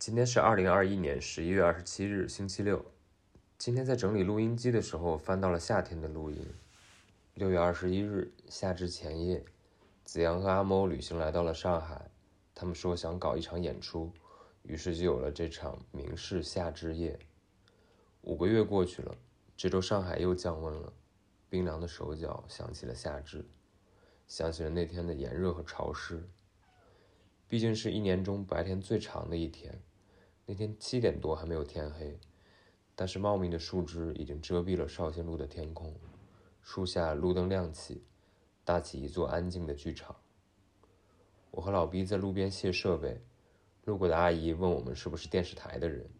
今天是二零二一年十一月二十七日，星期六。今天在整理录音机的时候，翻到了夏天的录音。六月二十一日，夏至前夜，子阳和阿猫旅行来到了上海。他们说想搞一场演出，于是就有了这场《明世夏至夜》。五个月过去了，这周上海又降温了，冰凉的手脚想起了夏至，想起了那天的炎热和潮湿。毕竟是一年中白天最长的一天。那天七点多还没有天黑，但是茂密的树枝已经遮蔽了绍兴路的天空，树下路灯亮起，搭起一座安静的剧场。我和老毕在路边卸设备，路过的阿姨问我们是不是电视台的人。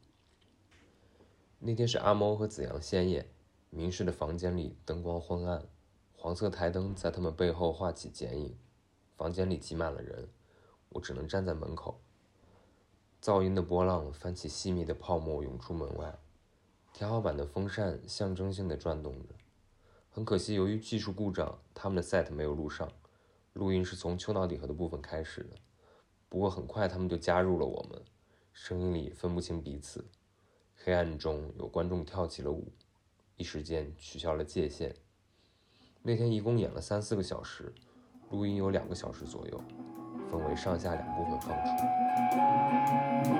那天是阿猫和子阳先演，明世的房间里灯光昏暗，黄色台灯在他们背后画起剪影，房间里挤满了人，我只能站在门口。噪音的波浪翻起细密的泡沫，涌出门外。天花板的风扇象征性的转动着。很可惜，由于技术故障，他们的 set 没有录上。录音是从丘脑底核的部分开始的。不过很快他们就加入了我们，声音里分不清彼此。黑暗中有观众跳起了舞，一时间取消了界限。那天一共演了三四个小时，录音有两个小时左右。分为上下两部分放出。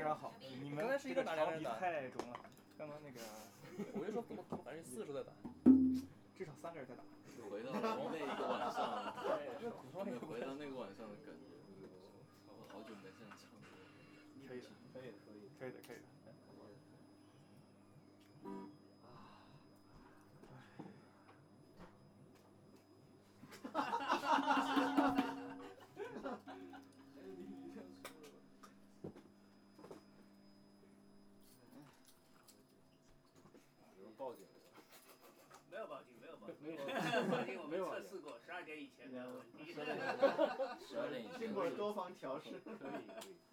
非常好。你们刚才是一个打两个人打太中了，刚刚那个我就说怎么反正四十在打，至少三个人在打。回到那一个晚上，回到那个晚上的感觉，我好久没这样唱歌。可以的，可以的，可以的，可以的。有试过，十二点以前没有问题。十二点以前经过多方调试。可以可以，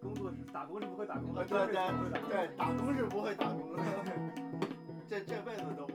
工作是打工是不会打工的，对对对，打工是不会打工的，这这辈子都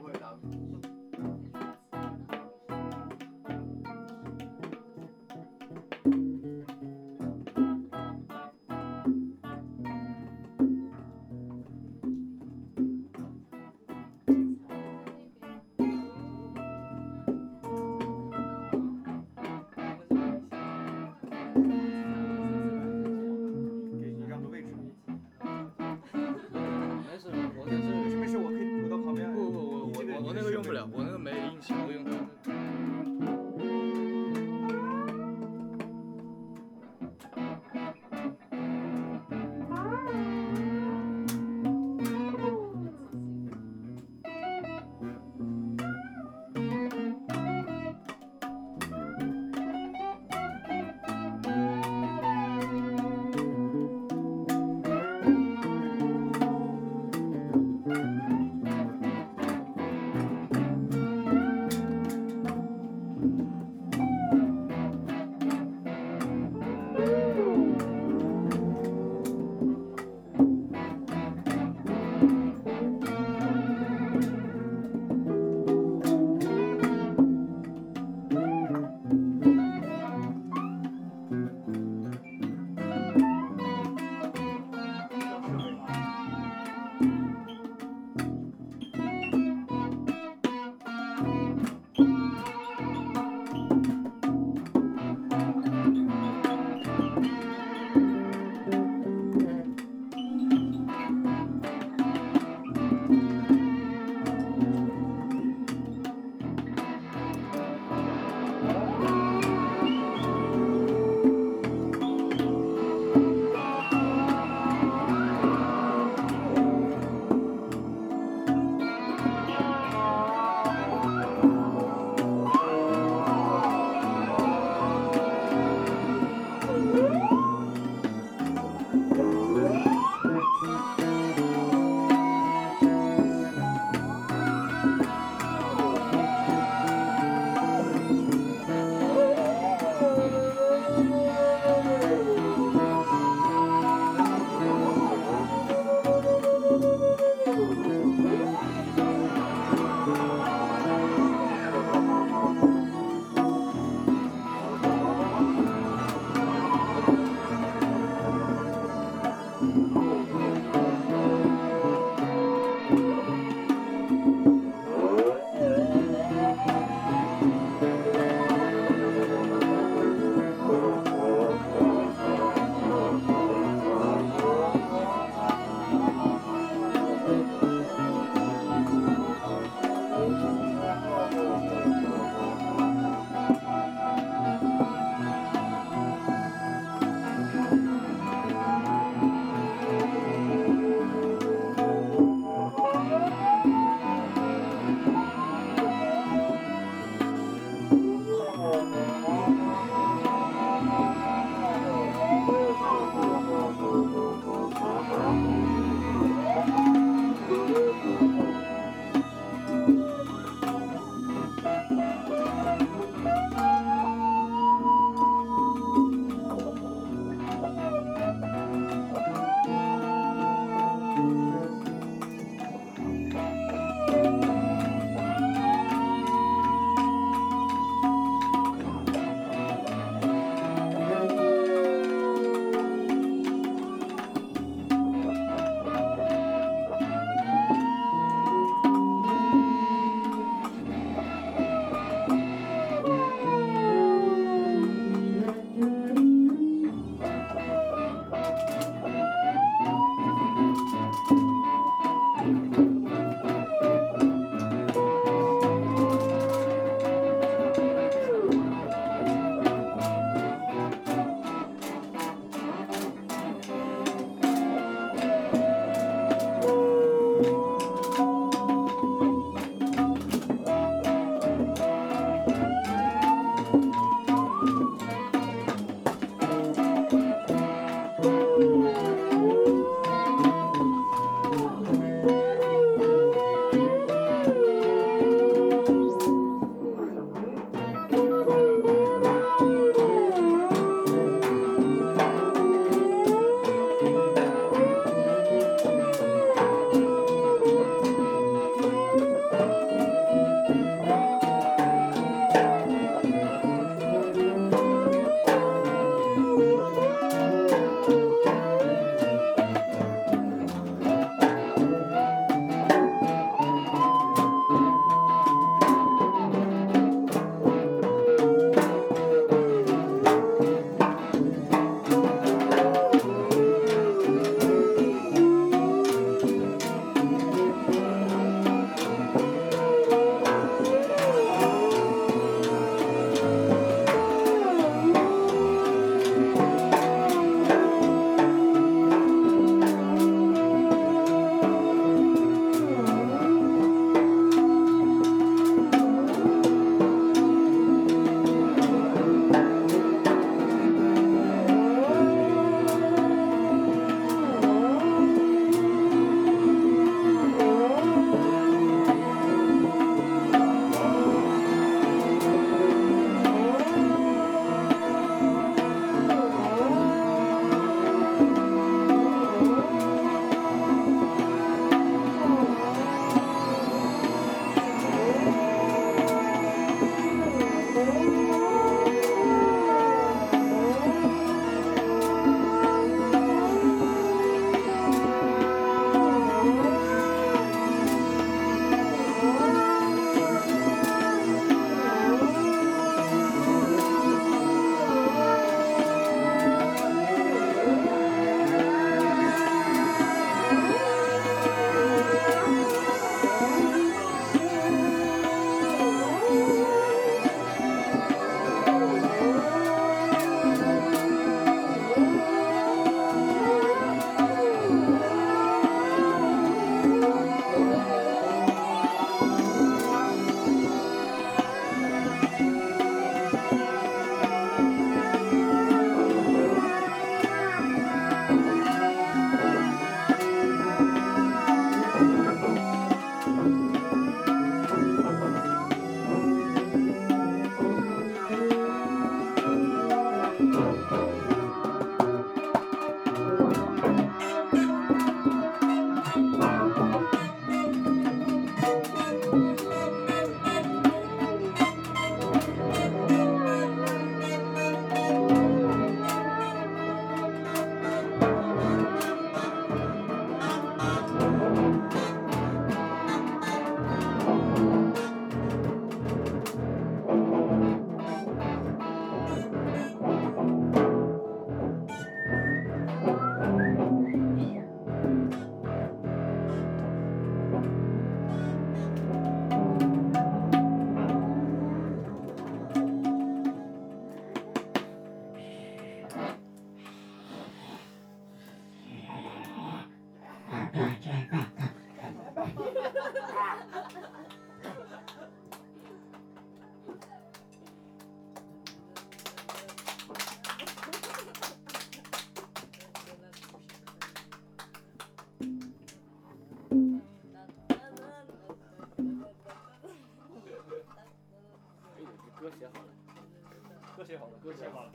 写好了，